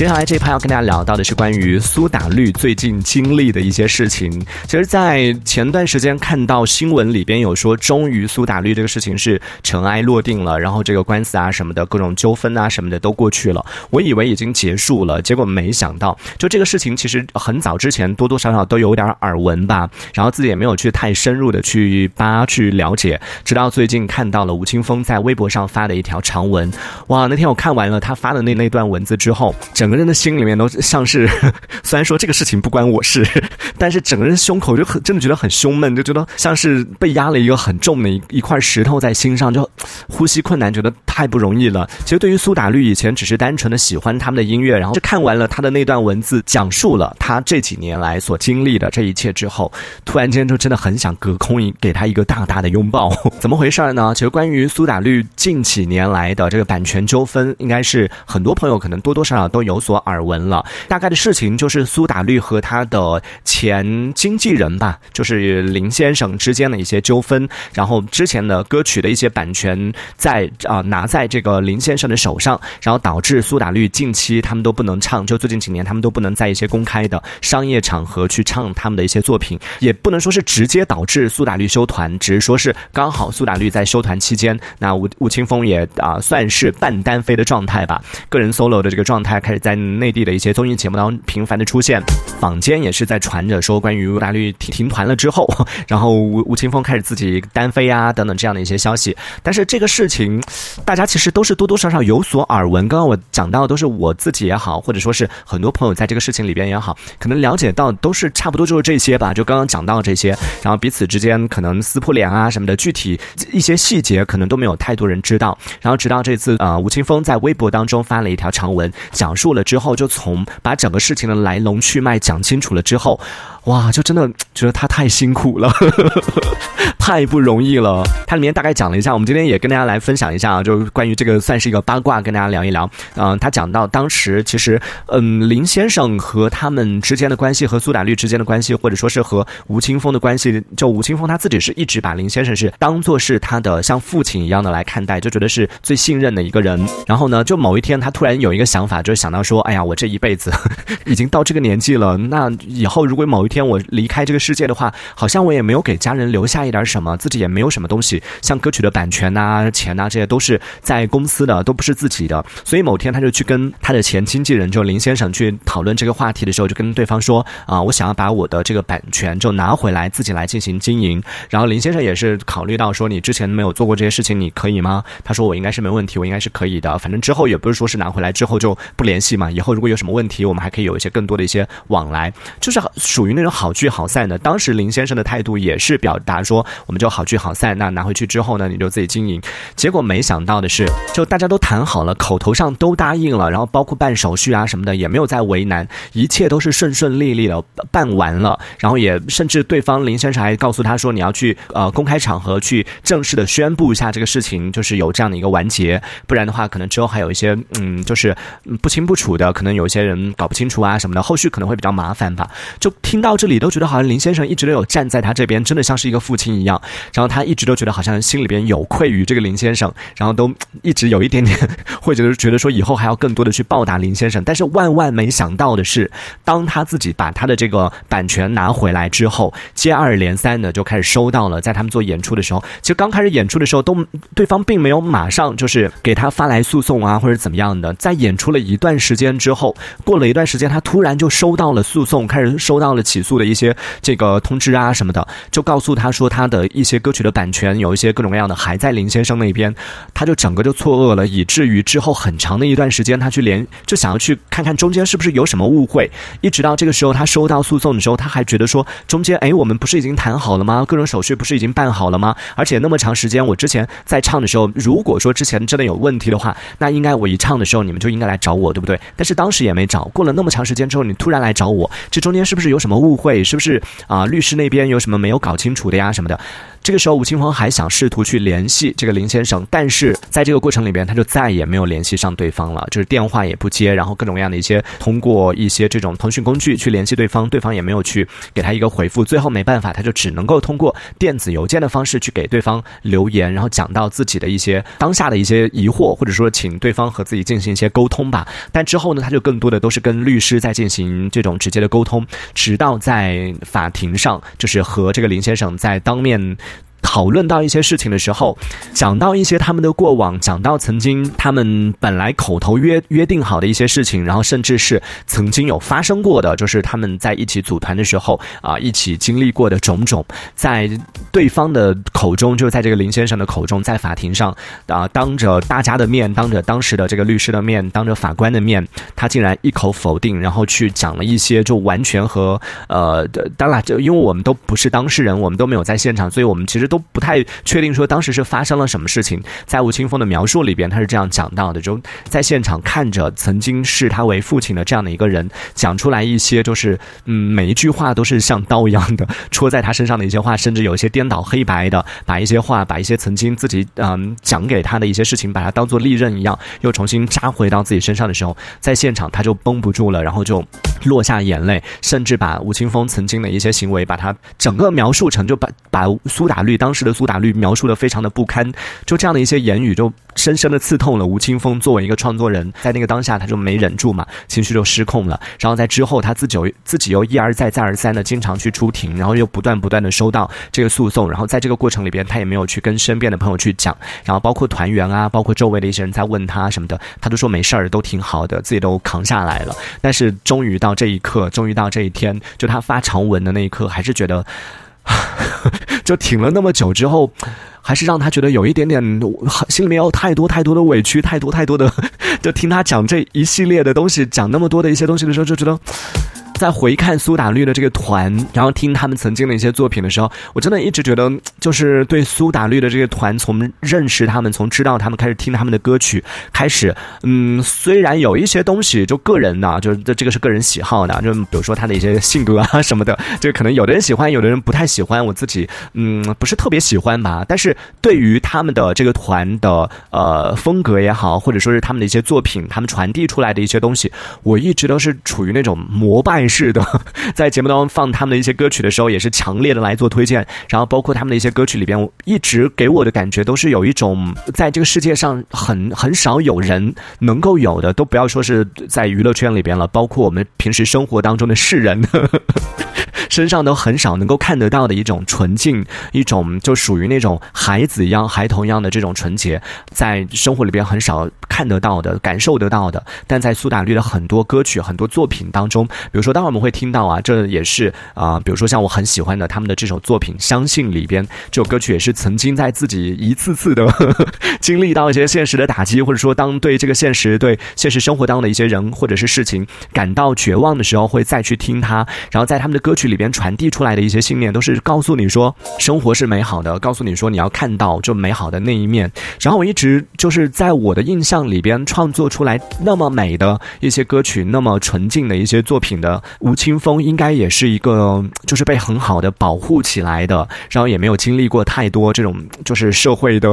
接下来这一趴要跟大家聊到的是关于苏打绿最近经历的一些事情。其实，在前段时间看到新闻里边有说，终于苏打绿这个事情是尘埃落定了，然后这个官司啊什么的各种纠纷啊什么的都过去了。我以为已经结束了，结果没想到，就这个事情其实很早之前多多少少都有点耳闻吧，然后自己也没有去太深入的去扒去了解，直到最近看到了吴青峰在微博上发的一条长文。哇，那天我看完了他发的那那段文字之后，整。整个人的心里面都像是，虽然说这个事情不关我事，但是整个人胸口就很真的觉得很胸闷，就觉得像是被压了一个很重的一一块石头在心上，就呼吸困难，觉得太不容易了。其实对于苏打绿以前只是单纯的喜欢他们的音乐，然后就看完了他的那段文字，讲述了他这几年来所经历的这一切之后，突然间就真的很想隔空一给他一个大大的拥抱。怎么回事呢？其实关于苏打绿近几年来的这个版权纠纷，应该是很多朋友可能多多少少都有。所耳闻了，大概的事情就是苏打绿和他的前经纪人吧，就是林先生之间的一些纠纷，然后之前的歌曲的一些版权在啊拿在这个林先生的手上，然后导致苏打绿近期他们都不能唱，就最近几年他们都不能在一些公开的商业场合去唱他们的一些作品，也不能说是直接导致苏打绿休团，只是说是刚好苏打绿在休团期间，那吴吴青峰也啊算是半单飞的状态吧，个人 solo 的这个状态开始在。内地的一些综艺节目当中频繁的出现，坊间也是在传着说关于吴大绿停停团了之后，然后吴吴青峰开始自己单飞啊等等这样的一些消息。但是这个事情，大家其实都是多多少少有所耳闻。刚刚我讲到的都是我自己也好，或者说是很多朋友在这个事情里边也好，可能了解到都是差不多就是这些吧。就刚刚讲到这些，然后彼此之间可能撕破脸啊什么的，具体一些细节可能都没有太多人知道。然后直到这次，呃，吴青峰在微博当中发了一条长文，讲述了。之后就从把整个事情的来龙去脉讲清楚了之后。哇，就真的觉得他太辛苦了，太不容易了。它里面大概讲了一下，我们今天也跟大家来分享一下啊，就关于这个算是一个八卦，跟大家聊一聊。嗯，他讲到当时其实，嗯，林先生和他们之间的关系，和苏打绿之间的关系，或者说是和吴青峰的关系，就吴青峰他自己是一直把林先生是当做是他的像父亲一样的来看待，就觉得是最信任的一个人。然后呢，就某一天他突然有一个想法，就是想到说，哎呀，我这一辈子 已经到这个年纪了，那以后如果某一天我离开这个世界的话，好像我也没有给家人留下一点什么，自己也没有什么东西，像歌曲的版权呐、钱呐，这些都是在公司的，都不是自己的。所以某天他就去跟他的前经纪人就林先生去讨论这个话题的时候，就跟对方说啊，我想要把我的这个版权就拿回来，自己来进行经营。然后林先生也是考虑到说，你之前没有做过这些事情，你可以吗？他说我应该是没问题，我应该是可以的。反正之后也不是说是拿回来之后就不联系嘛，以后如果有什么问题，我们还可以有一些更多的一些往来，就是属于那种好。聚好散的，当时林先生的态度也是表达说，我们就好聚好散。那拿回去之后呢，你就自己经营。结果没想到的是，就大家都谈好了，口头上都答应了，然后包括办手续啊什么的，也没有再为难，一切都是顺顺利利的办完了。然后也甚至对方林先生还告诉他说，你要去呃公开场合去正式的宣布一下这个事情，就是有这样的一个完结，不然的话，可能之后还有一些嗯，就是不清不楚的，可能有一些人搞不清楚啊什么的，后续可能会比较麻烦吧。就听到这里都。觉得好像林先生一直都有站在他这边，真的像是一个父亲一样。然后他一直都觉得好像心里边有愧于这个林先生，然后都一直有一点点会觉得觉得说以后还要更多的去报答林先生。但是万万没想到的是，当他自己把他的这个版权拿回来之后，接二连三的就开始收到了。在他们做演出的时候，其实刚开始演出的时候，都对方并没有马上就是给他发来诉讼啊，或者怎么样的。在演出了一段时时间之后，过了一段时间，他突然就收到了诉讼，开始收到了起诉的一些。这个通知啊什么的，就告诉他说他的一些歌曲的版权有一些各种各样的还在林先生那边，他就整个就错愕了，以至于之后很长的一段时间，他去连就想要去看看中间是不是有什么误会，一直到这个时候他收到诉讼的时候，他还觉得说中间哎我们不是已经谈好了吗？各种手续不是已经办好了吗？而且那么长时间，我之前在唱的时候，如果说之前真的有问题的话，那应该我一唱的时候你们就应该来找我，对不对？但是当时也没找，过了那么长时间之后，你突然来找我，这中间是不是有什么误会？是不是啊？律师那边有什么没有搞清楚的呀？什么的，这个时候，吴青峰还想试图去联系这个林先生，但是在这个过程里边，他就再也没有联系上对方了，就是电话也不接，然后各种各样的一些通过一些这种通讯工具去联系对方，对方也没有去给他一个回复，最后没办法，他就只能够通过电子邮件的方式去给对方留言，然后讲到自己的一些当下的一些疑惑，或者说请对方和自己进行一些沟通吧。但之后呢，他就更多的都是跟律师在进行这种直接的沟通，直到在法庭上，就是和这个林先生在当面。讨论到一些事情的时候，讲到一些他们的过往，讲到曾经他们本来口头约约定好的一些事情，然后甚至是曾经有发生过的，就是他们在一起组团的时候啊，一起经历过的种种，在对方的口中，就在这个林先生的口中，在法庭上啊，当着大家的面，当着当时的这个律师的面，当着法官的面，他竟然一口否定，然后去讲了一些就完全和呃，当然，就因为我们都不是当事人，我们都没有在现场，所以我们其实。都不太确定说当时是发生了什么事情，在吴青峰的描述里边，他是这样讲到的：就在现场看着曾经视他为父亲的这样的一个人，讲出来一些就是嗯，每一句话都是像刀一样的戳在他身上的一些话，甚至有一些颠倒黑白的，把一些话，把一些曾经自己嗯讲给他的一些事情，把它当做利刃一样，又重新扎回到自己身上的时候，在现场他就绷不住了，然后就落下眼泪，甚至把吴青峰曾经的一些行为，把他整个描述成就把把苏打绿。当时的苏打绿描述的非常的不堪，就这样的一些言语，就深深的刺痛了吴青峰作为一个创作人，在那个当下他就没忍住嘛，情绪就失控了。然后在之后他自己自己又一而再再而三的经常去出庭，然后又不断不断的收到这个诉讼，然后在这个过程里边他也没有去跟身边的朋友去讲，然后包括团员啊，包括周围的一些人在问他什么的，他都说没事儿，都挺好的，自己都扛下来了。但是终于到这一刻，终于到这一天，就他发长文的那一刻，还是觉得。就挺了那么久之后，还是让他觉得有一点点，心里面有太多太多的委屈，太多太多的，就听他讲这一系列的东西，讲那么多的一些东西的时候，就觉得。在回看苏打绿的这个团，然后听他们曾经的一些作品的时候，我真的一直觉得，就是对苏打绿的这个团，从认识他们，从知道他们开始听他们的歌曲开始，嗯，虽然有一些东西就个人的，就是这这个是个人喜好的，就比如说他的一些性格啊什么的，就可能有的人喜欢，有的人不太喜欢，我自己嗯不是特别喜欢吧。但是对于他们的这个团的呃风格也好，或者说是他们的一些作品，他们传递出来的一些东西，我一直都是处于那种膜拜。是的，在节目当中放他们的一些歌曲的时候，也是强烈的来做推荐。然后包括他们的一些歌曲里边，一直给我的感觉都是有一种在这个世界上很 很少有人能够有的，都不要说是在娱乐圈里边了，包括我们平时生活当中的世人。身上都很少能够看得到的一种纯净，一种就属于那种孩子一样、孩童一样的这种纯洁，在生活里边很少看得到的、感受得到的。但在苏打绿的很多歌曲、很多作品当中，比如说，当我们会听到啊，这也是啊，比如说像我很喜欢的他们的这首作品《相信》里边，这首歌曲也是曾经在自己一次次的 经历到一些现实的打击，或者说当对这个现实、对现实生活当中的一些人或者是事情感到绝望的时候，会再去听它，然后在他们的歌曲里。边传递出来的一些信念，都是告诉你说生活是美好的，告诉你说你要看到就美好的那一面。然后我一直就是在我的印象里边创作出来那么美的一些歌曲，那么纯净的一些作品的吴青峰，应该也是一个就是被很好的保护起来的，然后也没有经历过太多这种就是社会的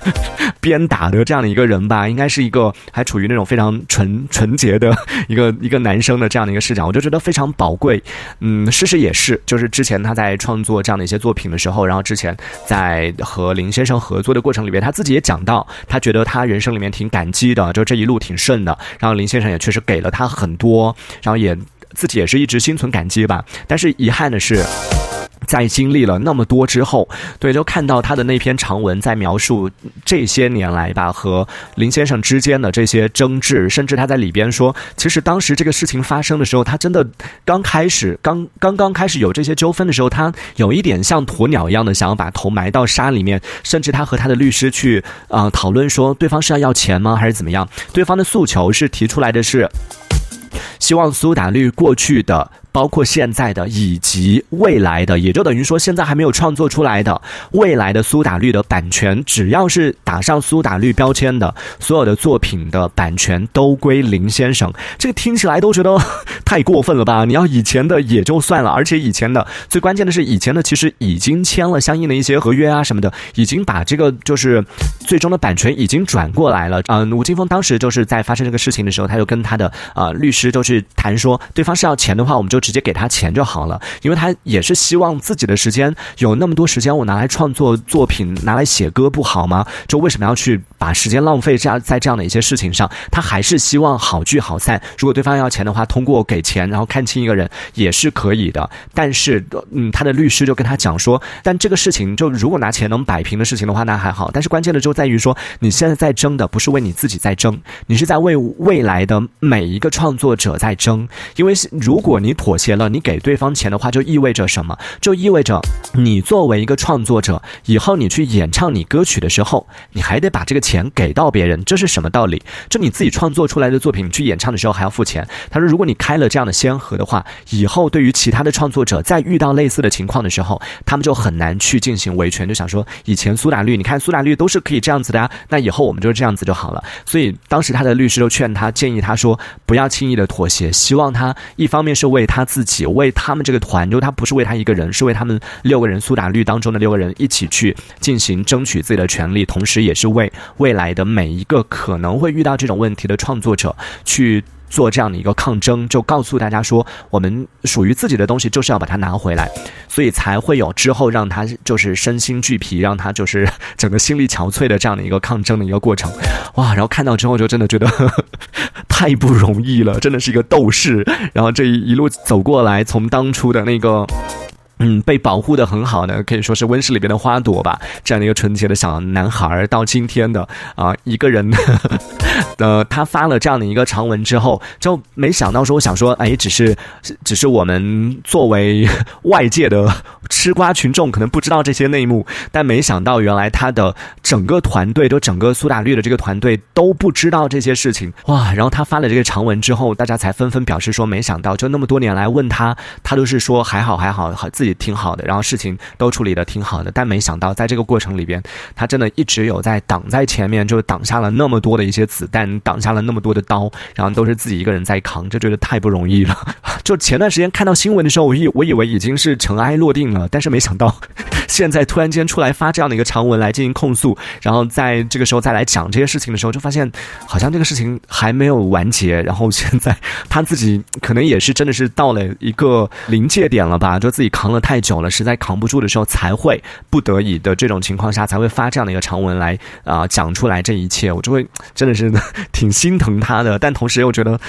鞭打的这样的一个人吧，应该是一个还处于那种非常纯纯洁的 一个一个男生的这样的一个视角，我就觉得非常宝贵。嗯，事实。也是，就是之前他在创作这样的一些作品的时候，然后之前在和林先生合作的过程里边，他自己也讲到，他觉得他人生里面挺感激的，就这一路挺顺的。然后林先生也确实给了他很多，然后也自己也是一直心存感激吧。但是遗憾的是。在经历了那么多之后，对，就看到他的那篇长文，在描述这些年来吧和林先生之间的这些争执，甚至他在里边说，其实当时这个事情发生的时候，他真的刚开始，刚刚刚开始有这些纠纷的时候，他有一点像鸵鸟一样的想要把头埋到沙里面，甚至他和他的律师去啊讨论说，对方是要要钱吗，还是怎么样？对方的诉求是提出来的是，希望苏打绿过去的。包括现在的以及未来的，也就等于说现在还没有创作出来的未来的苏打绿的版权，只要是打上苏打绿标签的所有的作品的版权都归林先生。这个听起来都觉得太过分了吧？你要以前的也就算了，而且以前的最关键的是以前的其实已经签了相应的一些合约啊什么的，已经把这个就是最终的版权已经转过来了。嗯，吴青峰当时就是在发生这个事情的时候，他就跟他的呃律师就去谈说，对方是要钱的话，我们就直接给他钱就好了，因为他也是希望自己的时间有那么多时间，我拿来创作作品，拿来写歌不好吗？就为什么要去把时间浪费这样在这样的一些事情上？他还是希望好聚好散。如果对方要钱的话，通过给钱然后看清一个人也是可以的。但是，嗯，他的律师就跟他讲说，但这个事情就如果拿钱能摆平的事情的话，那还好。但是关键的就在于说，你现在在争的不是为你自己在争，你是在为未来的每一个创作者在争。因为如果你妥协了，你给对方钱的话，就意味着什么？就意味着你作为一个创作者，以后你去演唱你歌曲的时候，你还得把这个钱给到别人。这是什么道理？就你自己创作出来的作品，你去演唱的时候还要付钱。他说，如果你开了这样的先河的话，以后对于其他的创作者，在遇到类似的情况的时候，他们就很难去进行维权。就想说，以前苏打绿，你看苏打绿都是可以这样子的呀，那以后我们就是这样子就好了。所以当时他的律师就劝他，建议他说，不要轻易的妥协。希望他一方面是为他自己，为他们这个团，就他不是为他一个人，是为他们六个人苏打绿当中的六个人一起去进行争取自己的权利，同时也是为未来的每一个可能会遇到这种问题的创作者去。做这样的一个抗争，就告诉大家说，我们属于自己的东西就是要把它拿回来，所以才会有之后让他就是身心俱疲，让他就是整个心力憔悴的这样的一个抗争的一个过程。哇，然后看到之后就真的觉得 太不容易了，真的是一个斗士。然后这一一路走过来，从当初的那个。嗯，被保护的很好的，可以说是温室里边的花朵吧。这样的一个纯洁的小男孩，到今天的啊，一个人，呃，他发了这样的一个长文之后，就没想到说，我想说，哎，只是，只是我们作为外界的吃瓜群众，可能不知道这些内幕，但没想到原来他的整个团队，都整个苏打绿的这个团队都不知道这些事情。哇！然后他发了这个长文之后，大家才纷纷表示说，没想到，就那么多年来问他，他都是说还好还好，好自己。挺好的，然后事情都处理的挺好的，但没想到在这个过程里边，他真的一直有在挡在前面，就挡下了那么多的一些子弹，挡下了那么多的刀，然后都是自己一个人在扛，就觉得太不容易了。就前段时间看到新闻的时候，我以我以为已经是尘埃落定了，但是没想到现在突然间出来发这样的一个长文来进行控诉，然后在这个时候再来讲这些事情的时候，就发现好像这个事情还没有完结，然后现在 他自己可能也是真的是到了一个临界点了吧，就自己扛了。太久了，实在扛不住的时候，才会不得已的这种情况下，才会发这样的一个长文来啊讲出来这一切，我就会真的是 挺心疼他的，但同时又觉得，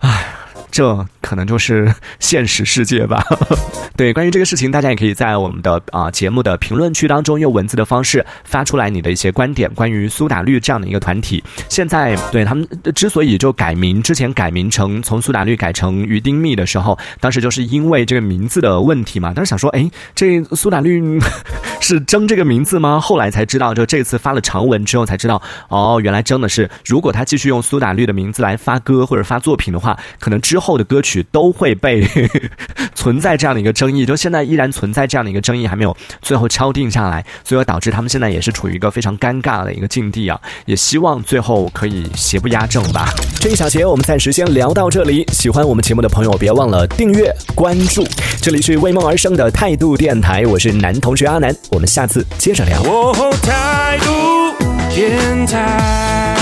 唉。这可能就是 现实世界吧。对，关于这个事情，大家也可以在我们的啊节目的评论区当中用文字的方式发出来你的一些观点。关于苏打绿这样的一个团体，现在对他们之所以就改名，之前改名成从苏打绿改成于丁密的时候，当时就是因为这个名字的问题嘛。当时想说，哎，这苏打绿是争这个名字吗？后来才知道，就这次发了长文之后才知道，哦，原来争的是，如果他继续用苏打绿的名字来发歌或者发作品的话，可能之后的歌曲都会被 存在这样的一个争议，就现在依然存在这样的一个争议，还没有最后敲定下来，所以导致他们现在也是处于一个非常尴尬的一个境地啊！也希望最后可以邪不压正吧。这一小节我们暂时先聊到这里，喜欢我们节目的朋友别忘了订阅关注。这里是为梦而生的态度电台，我是男同学阿南，我们下次接着聊。哦态度电台。